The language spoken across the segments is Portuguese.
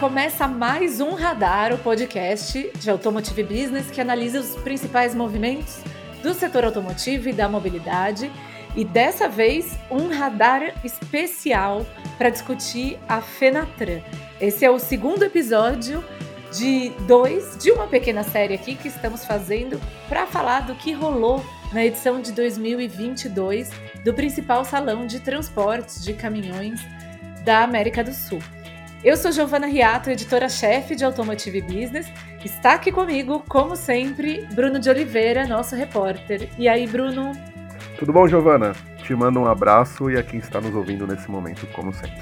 começa mais um Radar, o podcast de Automotive Business que analisa os principais movimentos do setor automotivo e da mobilidade. E dessa vez, um radar especial para discutir a Fenatran. Esse é o segundo episódio de dois de uma pequena série aqui que estamos fazendo para falar do que rolou na edição de 2022 do principal salão de transportes de caminhões da América do Sul. Eu sou Giovana Riato, editora-chefe de Automotive Business. Está aqui comigo, como sempre, Bruno de Oliveira, nosso repórter. E aí, Bruno? Tudo bom, Giovana? Te mando um abraço e a quem está nos ouvindo nesse momento, como sempre.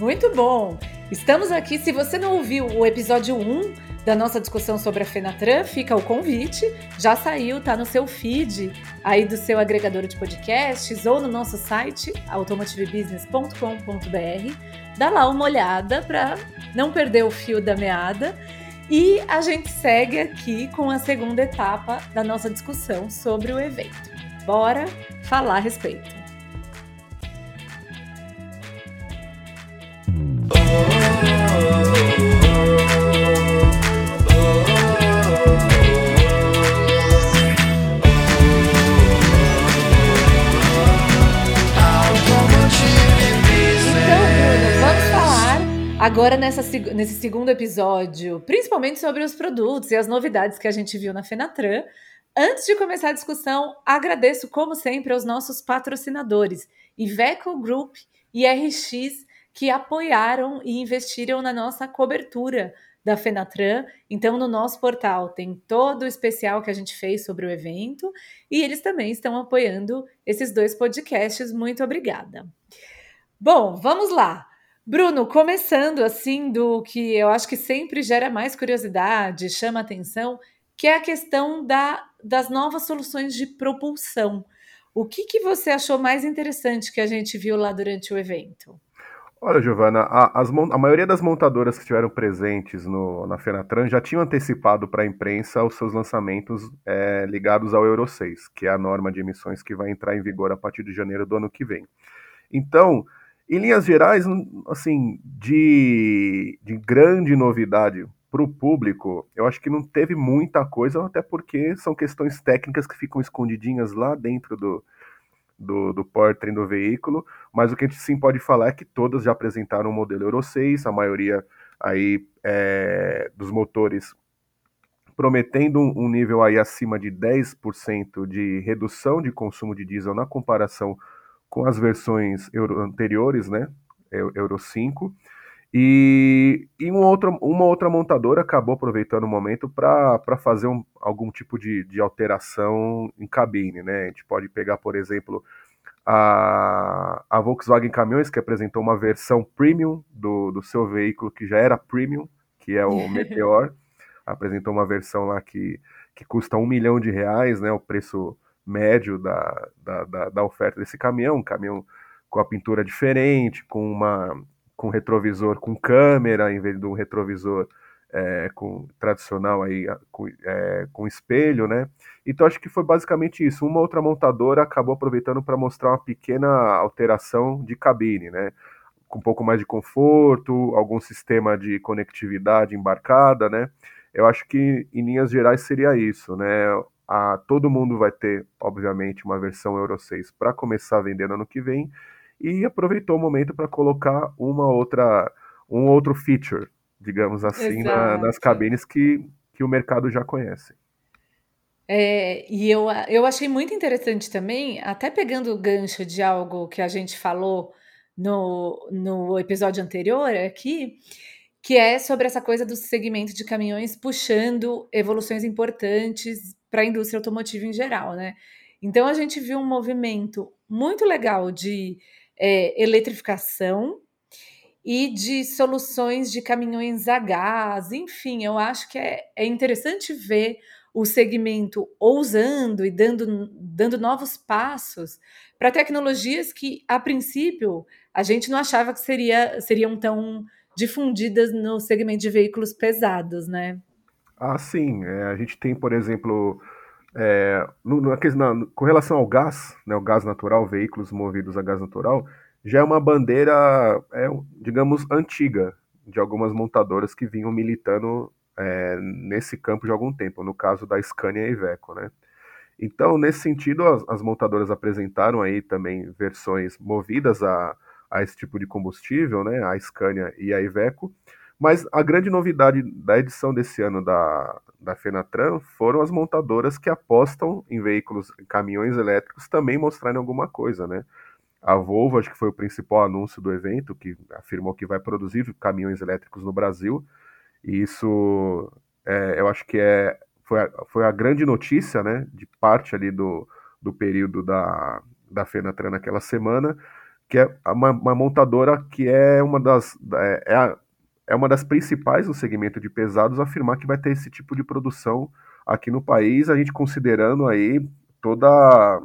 Muito bom! Estamos aqui. Se você não ouviu o episódio 1 da nossa discussão sobre a Fenatran, fica o convite. Já saiu, tá no seu feed aí do seu agregador de podcasts ou no nosso site automotivebusiness.com.br. Dá lá uma olhada para não perder o fio da meada. E a gente segue aqui com a segunda etapa da nossa discussão sobre o evento. Bora falar a respeito. Agora, nessa, nesse segundo episódio, principalmente sobre os produtos e as novidades que a gente viu na Fenatran, antes de começar a discussão, agradeço, como sempre, aos nossos patrocinadores, Iveco Group e RX, que apoiaram e investiram na nossa cobertura da Fenatran. Então, no nosso portal tem todo o especial que a gente fez sobre o evento e eles também estão apoiando esses dois podcasts. Muito obrigada. Bom, vamos lá. Bruno, começando assim do que eu acho que sempre gera mais curiosidade, chama atenção, que é a questão da, das novas soluções de propulsão. O que, que você achou mais interessante que a gente viu lá durante o evento? Olha, Giovana, a, a maioria das montadoras que estiveram presentes no, na Fenatran já tinham antecipado para a imprensa os seus lançamentos é, ligados ao Euro 6, que é a norma de emissões que vai entrar em vigor a partir de janeiro do ano que vem. Então, em linhas gerais, assim, de, de grande novidade para o público, eu acho que não teve muita coisa, até porque são questões técnicas que ficam escondidinhas lá dentro do, do, do powertrain do veículo, mas o que a gente sim pode falar é que todas já apresentaram o modelo Euro 6, a maioria aí é, dos motores prometendo um, um nível aí acima de 10% de redução de consumo de diesel na comparação com as versões Euro anteriores, né? Euro 5. E, e um outro, uma outra montadora acabou aproveitando o momento para fazer um, algum tipo de, de alteração em cabine, né? A gente pode pegar, por exemplo, a, a Volkswagen Caminhões, que apresentou uma versão premium do, do seu veículo, que já era premium, que é o Meteor. apresentou uma versão lá que, que custa um milhão de reais, né? O preço médio da, da, da, da oferta desse caminhão, um caminhão com a pintura diferente, com uma com retrovisor com câmera em vez de um retrovisor é, com tradicional aí com, é, com espelho, né? Então acho que foi basicamente isso. Uma outra montadora acabou aproveitando para mostrar uma pequena alteração de cabine, né? Com um pouco mais de conforto, algum sistema de conectividade embarcada, né? Eu acho que em linhas gerais seria isso, né? A, todo mundo vai ter, obviamente, uma versão Euro 6 para começar a vender no ano que vem e aproveitou o momento para colocar uma outra, um outro feature, digamos assim, na, nas cabines que, que o mercado já conhece. É, e eu, eu achei muito interessante também, até pegando o gancho de algo que a gente falou no, no episódio anterior aqui, que é sobre essa coisa do segmento de caminhões puxando evoluções importantes para a indústria automotiva em geral, né? Então a gente viu um movimento muito legal de é, eletrificação e de soluções de caminhões a gás, enfim, eu acho que é, é interessante ver o segmento ousando e dando, dando novos passos para tecnologias que, a princípio, a gente não achava que seria, seriam tão difundidas no segmento de veículos pesados, né? Ah, sim. É, a gente tem, por exemplo, é, no, no, na, com relação ao gás, né, o gás natural, veículos movidos a gás natural, já é uma bandeira, é, digamos, antiga de algumas montadoras que vinham militando é, nesse campo de algum tempo, no caso da Scania e Iveco, né? Então, nesse sentido, as, as, montadoras apresentaram aí também versões movidas a, a esse tipo de combustível, né? A Scania e a Iveco. Mas a grande novidade da edição desse ano da, da Fenatran foram as montadoras que apostam em veículos, caminhões elétricos também mostrarem alguma coisa, né? A Volvo, acho que foi o principal anúncio do evento, que afirmou que vai produzir caminhões elétricos no Brasil. E isso, é, eu acho que é, foi, a, foi a grande notícia, né, de parte ali do, do período da, da Fenatran naquela semana, que é uma, uma montadora que é uma das, é, é, a, é uma das principais no segmento de pesados afirmar que vai ter esse tipo de produção aqui no país, a gente considerando aí toda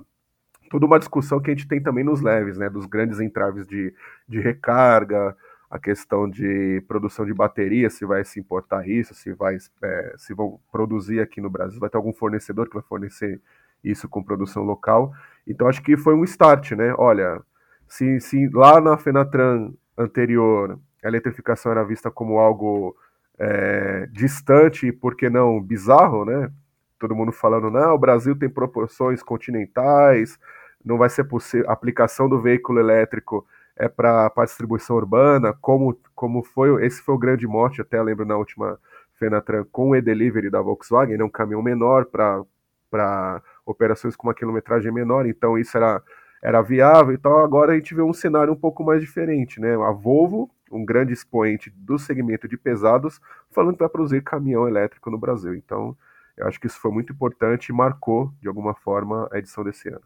toda uma discussão que a gente tem também nos leves, né, dos grandes entraves de, de recarga, a questão de produção de bateria, se vai se importar isso, se vai é, se vão produzir aqui no Brasil, vai ter algum fornecedor que vai fornecer isso com produção local. Então acho que foi um start, né? Olha, se, se lá na Fenatran anterior a eletrificação era vista como algo é, distante, por que não bizarro, né? Todo mundo falando, não, o Brasil tem proporções continentais, não vai ser possível, a aplicação do veículo elétrico é para a distribuição urbana, como, como foi, esse foi o grande mote, até lembro na última Fenatran, com o e-delivery da Volkswagen, né, um caminhão menor para operações com uma quilometragem menor, então isso era, era viável, então agora a gente vê um cenário um pouco mais diferente, né, a Volvo, um grande expoente do segmento de pesados, falando que vai produzir caminhão elétrico no Brasil, então eu acho que isso foi muito importante e marcou, de alguma forma, a edição desse ano.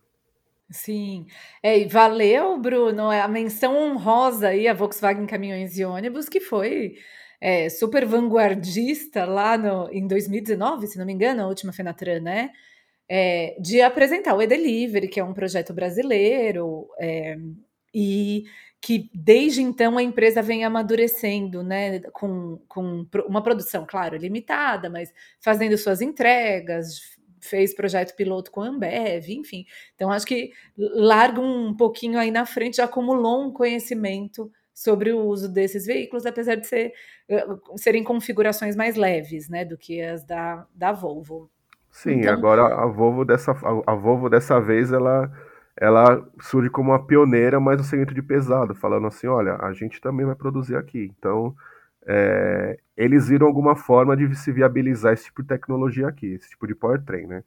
Sim. É, e valeu, Bruno, a menção honrosa aí a Volkswagen Caminhões e Ônibus, que foi é, super vanguardista lá no, em 2019, se não me engano, a última Fenatran, né? É, de apresentar o e-Delivery, que é um projeto brasileiro, é, e que desde então a empresa vem amadurecendo, né, com, com uma produção, claro, limitada, mas fazendo suas entregas, fez projeto piloto com a Ambev, enfim. Então, acho que larga um pouquinho aí na frente, já acumulou um conhecimento sobre o uso desses veículos, apesar de ser, eh, serem configurações mais leves, né, do que as da, da Volvo. Sim, então, agora a Volvo dessa a Volvo dessa vez ela ela surge como uma pioneira, mas no segmento de pesado, falando assim, olha, a gente também vai produzir aqui. Então, é, eles viram alguma forma de se viabilizar esse tipo de tecnologia aqui, esse tipo de powertrain, né?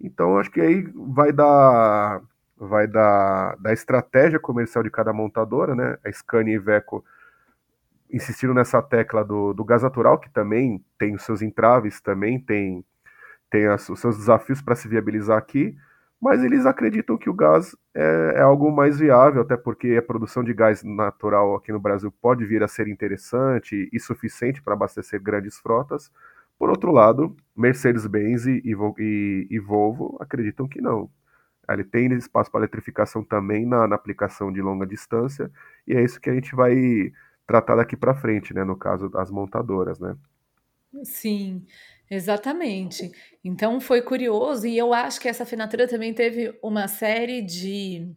Então acho que aí vai dar vai dar da estratégia comercial de cada montadora, né? A Scania e Iveco insistiram nessa tecla do, do gás natural, que também tem os seus entraves, também tem, tem as, os seus desafios para se viabilizar aqui mas eles acreditam que o gás é, é, algo mais viável, até porque a produção de gás natural aqui no Brasil pode vir a ser interessante e suficiente para abastecer grandes frotas. Por outro lado, Mercedes-Benz e, e, e, Volvo acreditam que não. Ele tem espaço para eletrificação também na, na, aplicação de longa distância, e é isso que a gente vai tratar daqui para frente, né, no caso das montadoras, né? Sim. Exatamente. Então foi curioso, e eu acho que essa Fenatura também teve uma série de,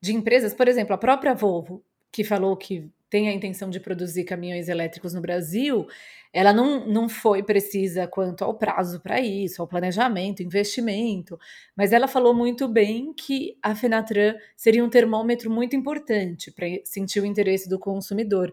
de empresas, por exemplo, a própria Volvo, que falou que tem a intenção de produzir caminhões elétricos no Brasil, ela não, não foi precisa quanto ao prazo para isso, ao planejamento, investimento, mas ela falou muito bem que a Fenatran seria um termômetro muito importante para sentir o interesse do consumidor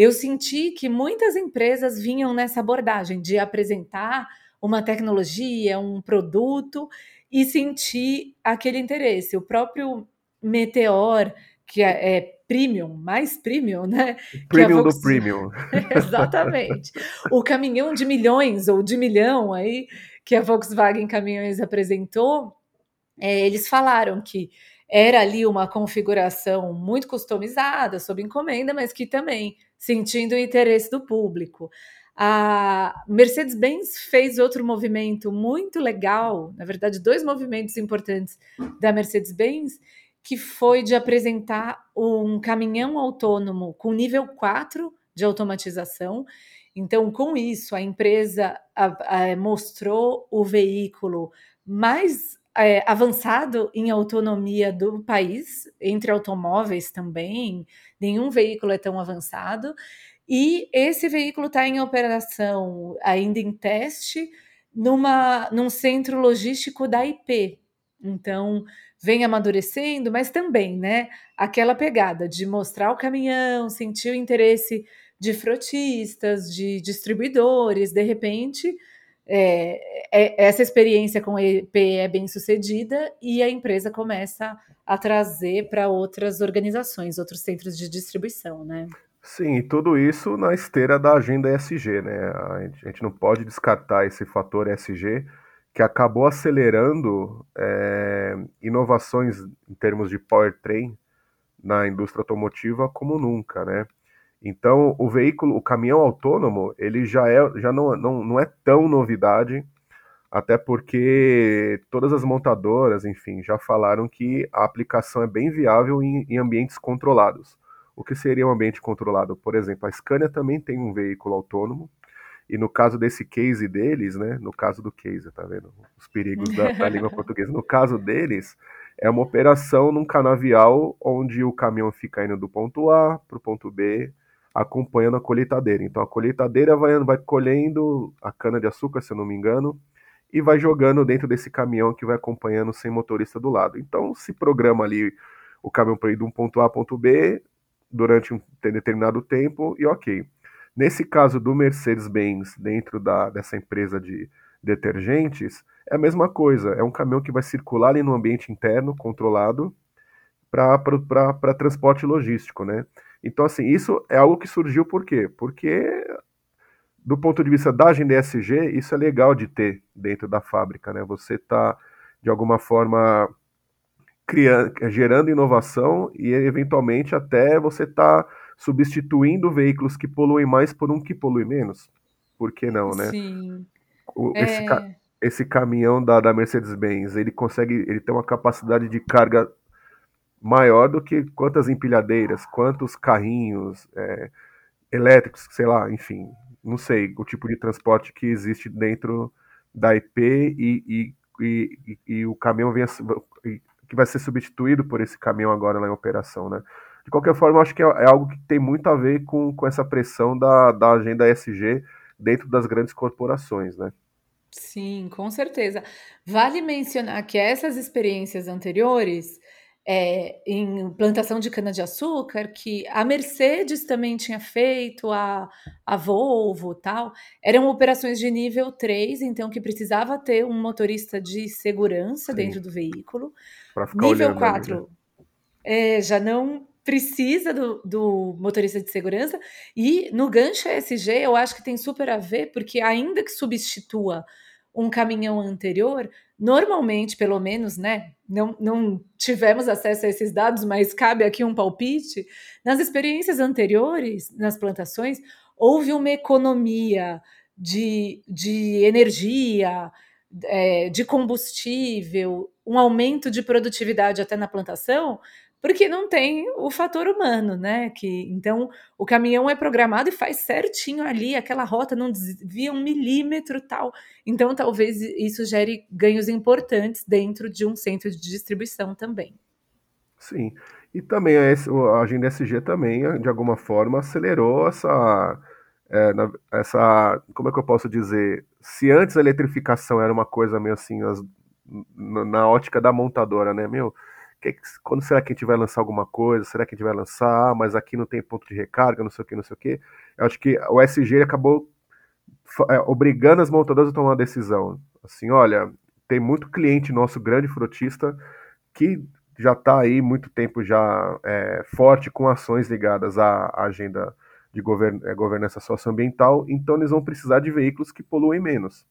eu senti que muitas empresas vinham nessa abordagem de apresentar uma tecnologia, um produto e sentir aquele interesse. O próprio Meteor, que é, é premium, mais premium, né? Premium do premium. Exatamente. o caminhão de milhões ou de milhão aí que a Volkswagen Caminhões apresentou, é, eles falaram que era ali uma configuração muito customizada, sob encomenda, mas que também sentindo o interesse do público. A Mercedes-Benz fez outro movimento muito legal, na verdade, dois movimentos importantes da Mercedes-Benz, que foi de apresentar um caminhão autônomo com nível 4 de automatização. Então, com isso, a empresa a, a, mostrou o veículo mais é, avançado em autonomia do país, entre automóveis também, nenhum veículo é tão avançado. e esse veículo está em operação, ainda em teste, numa, num centro logístico da IP. Então, vem amadurecendo, mas também, né, aquela pegada de mostrar o caminhão, sentir o interesse de frotistas, de distribuidores, de repente, é, é, essa experiência com EP é bem sucedida e a empresa começa a trazer para outras organizações, outros centros de distribuição, né? Sim, tudo isso na esteira da agenda ESG, né? A gente não pode descartar esse fator ESG que acabou acelerando é, inovações em termos de powertrain na indústria automotiva como nunca, né? Então, o veículo, o caminhão autônomo, ele já, é, já não, não, não é tão novidade, até porque todas as montadoras, enfim, já falaram que a aplicação é bem viável em, em ambientes controlados. O que seria um ambiente controlado? Por exemplo, a Scania também tem um veículo autônomo, e no caso desse case deles, né? No caso do case, tá vendo? Os perigos da, da língua portuguesa. No caso deles, é uma operação num canavial onde o caminhão fica indo do ponto A para o ponto B, acompanhando a colheitadeira. Então a colheitadeira vai, vai colhendo a cana de açúcar, se eu não me engano, e vai jogando dentro desse caminhão que vai acompanhando sem motorista do lado. Então se programa ali o caminhão para ir de um ponto A a ponto B durante um determinado tempo e ok. Nesse caso do Mercedes-Benz, dentro da, dessa empresa de detergentes, é a mesma coisa. É um caminhão que vai circular ali no ambiente interno, controlado, para transporte logístico, né? Então, assim, isso é algo que surgiu por quê? Porque, do ponto de vista da agenda ESG, isso é legal de ter dentro da fábrica, né? Você está, de alguma forma, criando, gerando inovação e, eventualmente, até você está substituindo veículos que poluem mais por um que polui menos. Por que não, né? Sim. O, é... esse, esse caminhão da, da Mercedes-Benz, ele consegue, ele tem uma capacidade de carga maior do que quantas empilhadeiras, quantos carrinhos é, elétricos, sei lá, enfim, não sei o tipo de transporte que existe dentro da IP e, e, e, e o caminhão vem a, que vai ser substituído por esse caminhão agora lá em operação, né? De qualquer forma, acho que é, é algo que tem muito a ver com, com essa pressão da, da agenda SG dentro das grandes corporações, né? Sim, com certeza. Vale mencionar que essas experiências anteriores é, em plantação de cana-de-açúcar, que a Mercedes também tinha feito, a, a Volvo tal, eram operações de nível 3, então que precisava ter um motorista de segurança Sim. dentro do veículo. Nível 4 ali, né? é, já não precisa do, do, motorista de segurança. E no gancho ESG, eu acho que tem super a ver, porque ainda que substitua um caminhão anterior, normalmente, pelo menos, né? Não, não tivemos acesso a esses dados, mas cabe aqui um palpite. Nas experiências anteriores, nas plantações, houve uma economia de, de energia, é, de combustível, um aumento de produtividade até na plantação, porque não tem o fator humano, né? Que então o caminhão é programado e faz certinho ali, aquela rota não desvia um milímetro tal. Então talvez isso gere ganhos importantes dentro de um centro de distribuição também. Sim, e também a, agenda SG também de alguma forma acelerou essa é, essa como é que eu posso dizer? Se antes a eletrificação era uma coisa meio assim as, na ótica da montadora, né, meu? Que, quando será que a gente vai lançar alguma coisa? Será que a gente vai lançar? Mas aqui não tem ponto de recarga, não sei o que, não sei o que. Eu acho que o SG acabou é, obrigando as montadoras a tomar uma decisão. Assim, olha, tem muito cliente nosso, grande frotista, que já está aí muito tempo já é, forte com ações ligadas à, agenda de govern é, governança socioambiental, então eles vão precisar de veículos que poluem menos.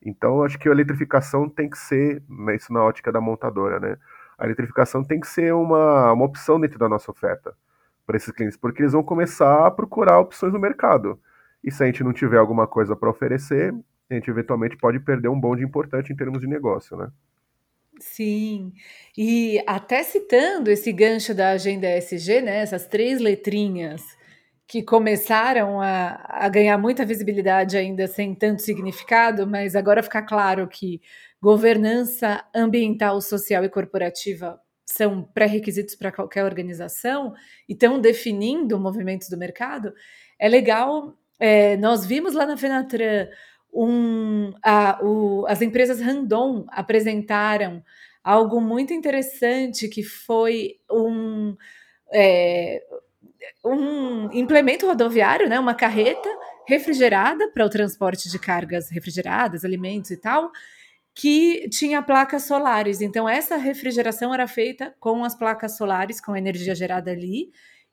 Então, acho que a eletrificação tem que ser né, isso na ótica da montadora, né? A eletrificação tem que ser uma, uma opção dentro da nossa oferta para esses clientes, porque eles vão começar a procurar opções no mercado. E se a gente não tiver alguma coisa para oferecer, a gente eventualmente pode perder um bonde importante em termos de negócio, né? Sim, e até citando esse gancho da agenda ESG, né, essas três letrinhas que começaram a, a ganhar muita visibilidade ainda sem tanto significado, mas agora fica claro que governança ambiental, social e corporativa são pré-requisitos para qualquer organização e estão definindo movimentos do mercado, é legal. É, nós vimos lá na Fenatran um, a, o, as empresas Randon apresentaram algo muito interessante que foi um, é, um implemento rodoviário, né, uma carreta refrigerada para o transporte de cargas refrigeradas, alimentos e tal, que tinha placas solares. Então, essa refrigeração era feita com as placas solares, com a energia gerada ali,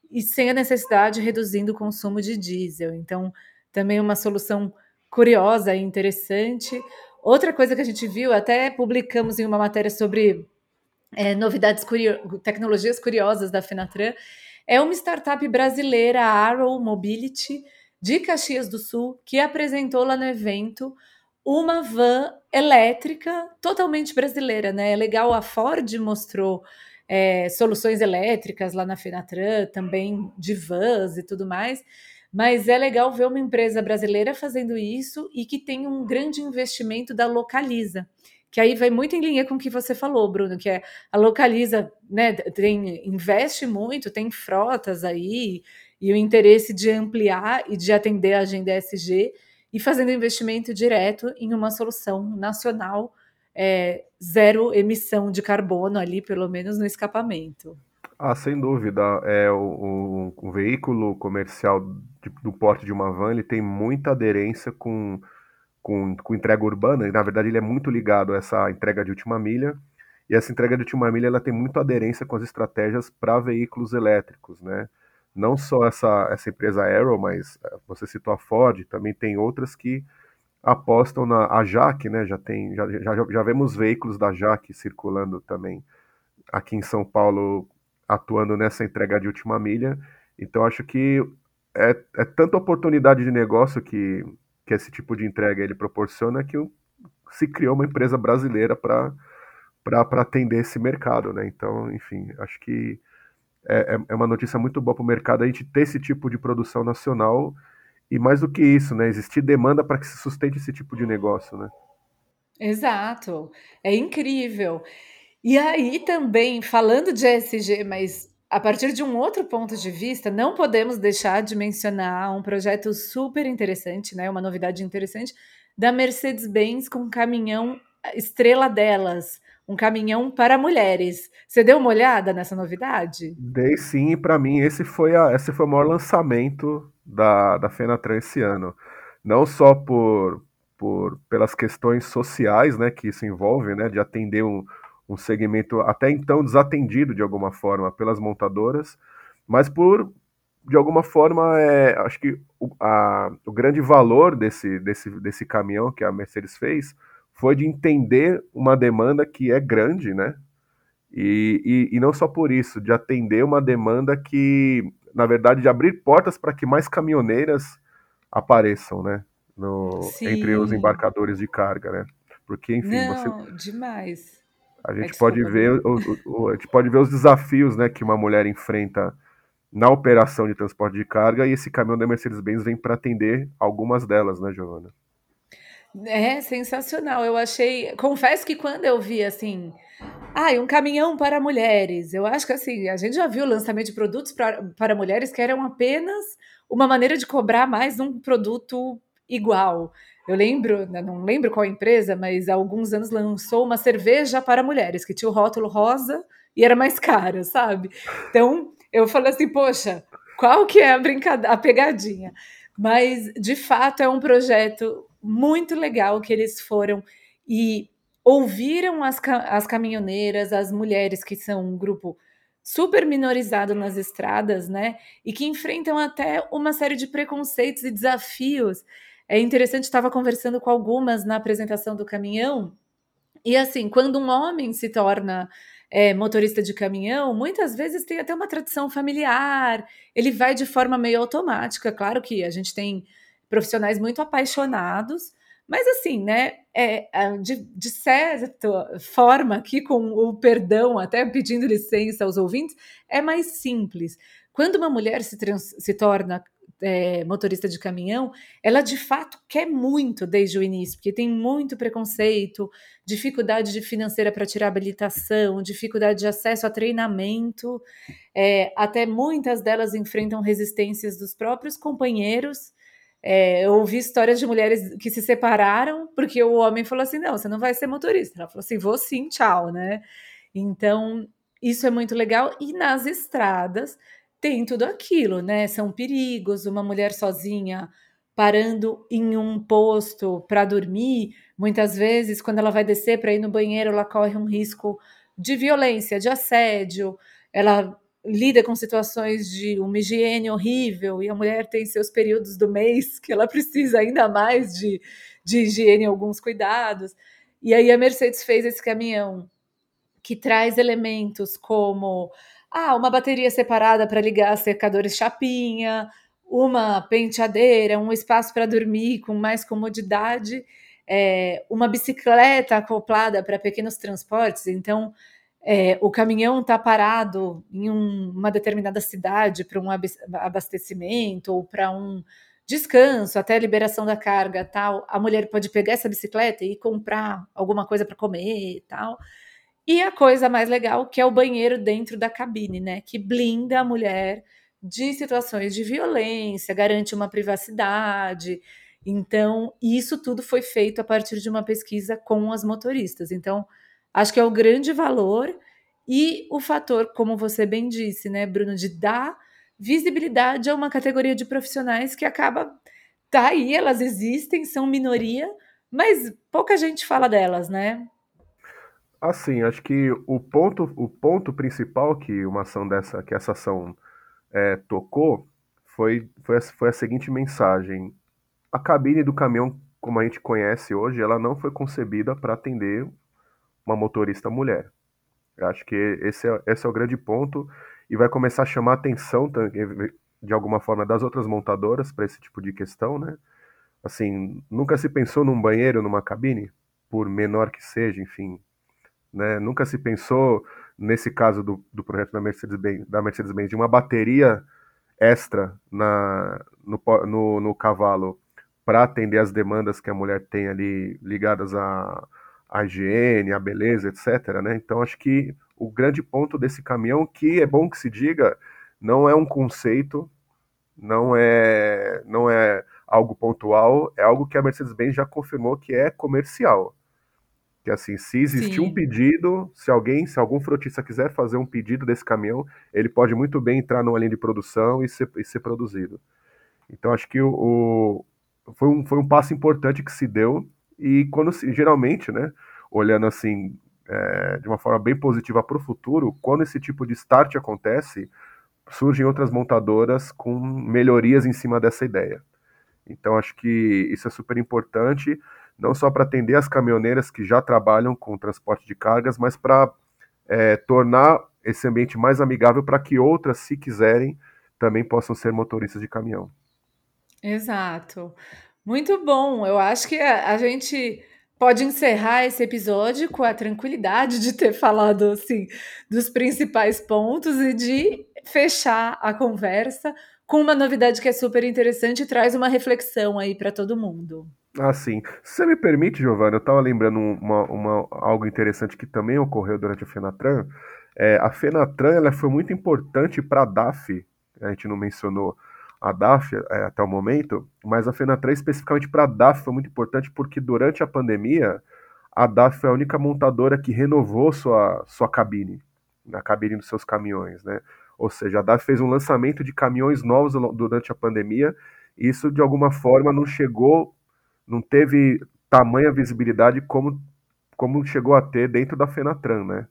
e sem a necessidade reduzindo o consumo de diesel. Então, também uma solução curiosa e interessante. Outra coisa que a gente viu, até publicamos em uma matéria sobre é, novidades, curio tecnologias curiosas da Fenatran, é uma startup brasileira, a Arrow Mobility, de Caxias do Sul, que apresentou lá no evento uma van elétrica totalmente brasileira, né? É legal, a Ford mostrou é, soluções elétricas lá na Fenatran, também de vans e tudo mais, mas é legal ver uma empresa brasileira fazendo isso e que tem um grande investimento da Localiza, que aí vai muito em linha com o que você falou, Bruno, que é a Localiza, né, tem, investe muito, tem frotas aí, e o interesse de ampliar e de atender a agenda SG, e fazendo investimento direto em uma solução nacional é, zero emissão de carbono ali, pelo menos no escapamento. Ah, sem dúvida. É, o, o, o veículo comercial de, do porte de uma van ele tem muita aderência com, com, com entrega urbana, e na verdade ele é muito ligado a essa entrega de última milha, e essa entrega de última milha ela tem muita aderência com as estratégias para veículos elétricos, né? Não só essa, essa empresa Arrow, mas eh, você citou a Ford, também tem outras que apostam na a Jaque, né? Já tem, já, já, já vemos veículos da Jaque circulando também aqui em São Paulo, atuando nessa entrega de última milha. Então acho que é, é tanta oportunidade de negócio que, que esse tipo de entrega ele proporciona que se criou uma empresa brasileira para para atender esse mercado, né? Então, enfim, acho que é, é, é uma notícia muito boa para o mercado a gente ter esse tipo de produção nacional e mais do que isso, né? Existir demanda para que se sustente esse tipo de negócio, né? Exato, é incrível. E aí também, falando de ESG, mas a partir de um outro ponto de vista, não podemos deixar de mencionar um projeto super interessante, né? Uma novidade interessante da Mercedes-Benz com um caminhão estrela delas, um caminhão para mulheres. Você deu uma olhada nessa novidade? Dei sim, e para mim esse foi, a, esse foi o maior lançamento da, da Fenatran esse ano. Não só por, por pelas questões sociais né, que isso envolve, né, de atender um, um segmento até então desatendido de alguma forma pelas montadoras, mas por, de alguma forma, é, acho que o, a, o grande valor desse, desse, desse caminhão que a Mercedes fez foi de entender uma demanda que é grande, né? E, e, e, não só por isso, de atender uma demanda que, na verdade, de abrir portas para que mais caminhoneiras apareçam, né? No, entre os embarcadores de carga, né? Porque, enfim, não, você. Demais. A gente, pode ver, o, o, a gente pode ver os desafios né, que uma mulher enfrenta na operação de transporte de carga e esse caminhão da Mercedes-Benz vem para atender algumas delas, né, Giovana? É sensacional. Eu achei. Confesso que quando eu vi assim. Ah, um caminhão para mulheres. Eu acho que assim, a gente já viu o lançamento de produtos pra, para mulheres que eram apenas uma maneira de cobrar mais um produto igual. Eu lembro, né, não lembro qual empresa, mas há alguns anos lançou uma cerveja para mulheres, que tinha o rótulo rosa e era mais cara, sabe? Então, eu falei assim, poxa, qual que é a brincadeira, a pegadinha? Mas, de fato, é um projeto muito legal que eles foram e ouviram as, as caminhoneiras, as mulheres que são um grupo super minorizado nas estradas, né? E que enfrentam até uma série de preconceitos e desafios. É interessante, estava conversando com algumas na apresentação do caminhão, e assim, quando um homem se torna é, motorista de caminhão, muitas vezes tem até uma tradição familiar, ele vai de forma meio automática. Claro que a gente tem profissionais muito apaixonados, mas assim, né, é, de, de certa forma, aqui com o perdão, até pedindo licença aos ouvintes, é mais simples. Quando uma mulher se, trans, se torna é, motorista de caminhão, ela de fato quer muito desde o início, porque tem muito preconceito, dificuldade de financeira para tirar habilitação, dificuldade de acesso a treinamento, é, até muitas delas enfrentam resistências dos próprios companheiros. É, eu ouvi histórias de mulheres que se separaram porque o homem falou assim: não, você não vai ser motorista. Ela falou assim: vou sim, tchau, né? Então, isso é muito legal. E nas estradas tem tudo aquilo, né? São perigos, uma mulher sozinha parando em um posto para dormir, muitas vezes, quando ela vai descer para ir no banheiro, ela corre um risco de violência, de assédio, ela lida com situações de uma higiene horrível, e a mulher tem seus períodos do mês que ela precisa ainda mais de, de higiene e alguns cuidados. E aí a Mercedes fez esse caminhão que traz elementos como ah, uma bateria separada para ligar secadores chapinha, uma penteadeira, um espaço para dormir com mais comodidade, é, uma bicicleta acoplada para pequenos transportes. Então, é, o caminhão está parado em um, uma determinada cidade para um abastecimento ou para um descanso, até a liberação da carga, tal. A mulher pode pegar essa bicicleta e comprar alguma coisa para comer, tal. E a coisa mais legal, que é o banheiro dentro da cabine, né? Que blinda a mulher de situações de violência, garante uma privacidade. Então, isso tudo foi feito a partir de uma pesquisa com as motoristas. Então, acho que é o grande valor e o fator, como você bem disse, né, Bruno, de dar visibilidade a uma categoria de profissionais que acaba tá aí, elas existem, são minoria, mas pouca gente fala delas, né? Assim, acho que o ponto, o ponto principal que uma ação dessa, que essa ação é, tocou, foi, foi, a, foi a seguinte mensagem: a cabine do caminhão, como a gente conhece hoje, ela não foi concebida para atender uma motorista mulher. Eu acho que esse é, esse é o grande ponto e vai começar a chamar a atenção de alguma forma das outras montadoras para esse tipo de questão, né? Assim, nunca se pensou num banheiro numa cabine, por menor que seja, enfim, né? Nunca se pensou, nesse caso do, do projeto da Mercedes-Benz, da Mercedes-Benz, de uma bateria extra na, no, no, no cavalo para atender as demandas que a mulher tem ali ligadas à, à higiene, à beleza, etc. Né? Então, acho que o grande ponto desse caminhão, que é bom que se diga, não é um conceito, não é, não é algo pontual, é algo que a Mercedes-Benz já confirmou que é comercial. Que assim, se existir Sim. um pedido, se alguém, se algum frotista quiser fazer um pedido desse caminhão, ele pode muito bem entrar numa linha de produção e ser, e ser produzido. Então acho que o, o, foi, um, foi um passo importante que se deu e quando geralmente, né, olhando assim é, de uma forma bem positiva para o futuro, quando esse tipo de start acontece, surgem outras montadoras com melhorias em cima dessa ideia. Então acho que isso é super importante não só para atender as caminhoneiras que já trabalham com transporte de cargas, mas para é, tornar esse ambiente mais amigável para que outras, se quiserem, também possam ser motoristas de caminhão. Exato. Muito bom. Eu acho que a, a gente pode encerrar esse episódio com a tranquilidade de ter falado assim dos principais pontos e de fechar a conversa com uma novidade que é super interessante e traz uma reflexão aí para todo mundo. Ah, sim. Se você me permite, Giovana, eu estava lembrando uma, uma, algo interessante que também ocorreu durante a FENATRAN. É, a FENATRAN ela foi muito importante para a DAF, a gente não mencionou a DAF é, até o momento, mas a FENATRAN especificamente para a DAF foi muito importante porque durante a pandemia, a DAF foi a única montadora que renovou sua, sua cabine, a cabine dos seus caminhões, né? Ou seja, a DAF fez um lançamento de caminhões novos durante a pandemia, e isso de alguma forma não chegou não teve tamanha visibilidade como, como chegou a ter dentro da Fenatran, né?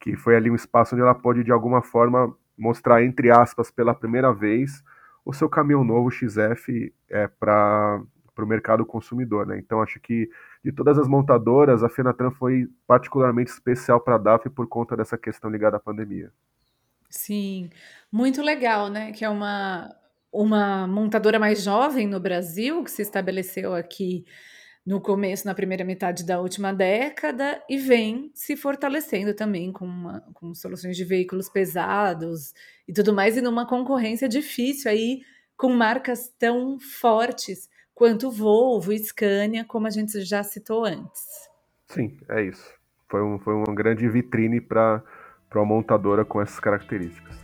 Que foi ali um espaço onde ela pode, de alguma forma, mostrar, entre aspas, pela primeira vez, o seu caminhão novo XF é, para o mercado consumidor, né? Então, acho que de todas as montadoras, a Fenatran foi particularmente especial para a DAF por conta dessa questão ligada à pandemia. Sim, muito legal, né? Que é uma, uma montadora mais jovem no Brasil, que se estabeleceu aqui no começo, na primeira metade da última década, e vem se fortalecendo também com, uma, com soluções de veículos pesados e tudo mais, e numa concorrência difícil aí com marcas tão fortes quanto Volvo Scania, como a gente já citou antes. Sim, é isso. Foi, um, foi uma grande vitrine para uma montadora com essas características.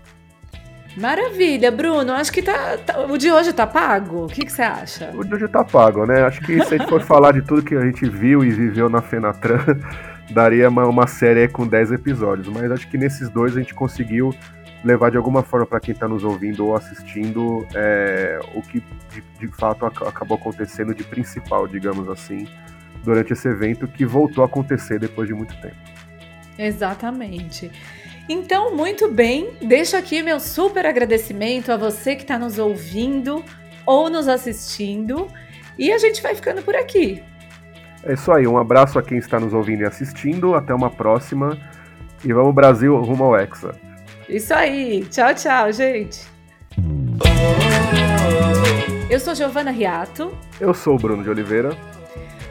Maravilha, Bruno. Acho que tá, tá o de hoje tá pago. O que, você acha? O de hoje tá pago, né? Acho que se a gente for falar de tudo que a gente viu e viveu na Fenatran, daria uma, uma série com 10 episódios. Mas acho que nesses dois a gente conseguiu levar de alguma forma para quem está nos ouvindo ou assistindo é, o que de, de fato acabou acontecendo de principal, digamos assim, durante esse evento que voltou a acontecer depois de muito tempo. Exatamente. Então, muito bem, deixo aqui meu super agradecimento a você que está nos ouvindo ou nos assistindo. E a gente vai ficando por aqui. É isso aí, um abraço a quem está nos ouvindo e assistindo. Até uma próxima. E vamos Brasil rumo ao Hexa. Isso aí. Tchau, tchau, gente. Eu sou Giovana Riato. Eu sou o Bruno de Oliveira.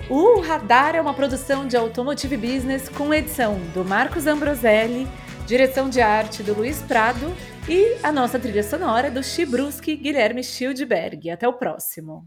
O Radar é uma produção de Automotive Business com edição do Marcos Ambroselli, direção de arte do Luiz Prado e a nossa trilha sonora do Chibruski Guilherme Schildberg. Até o próximo.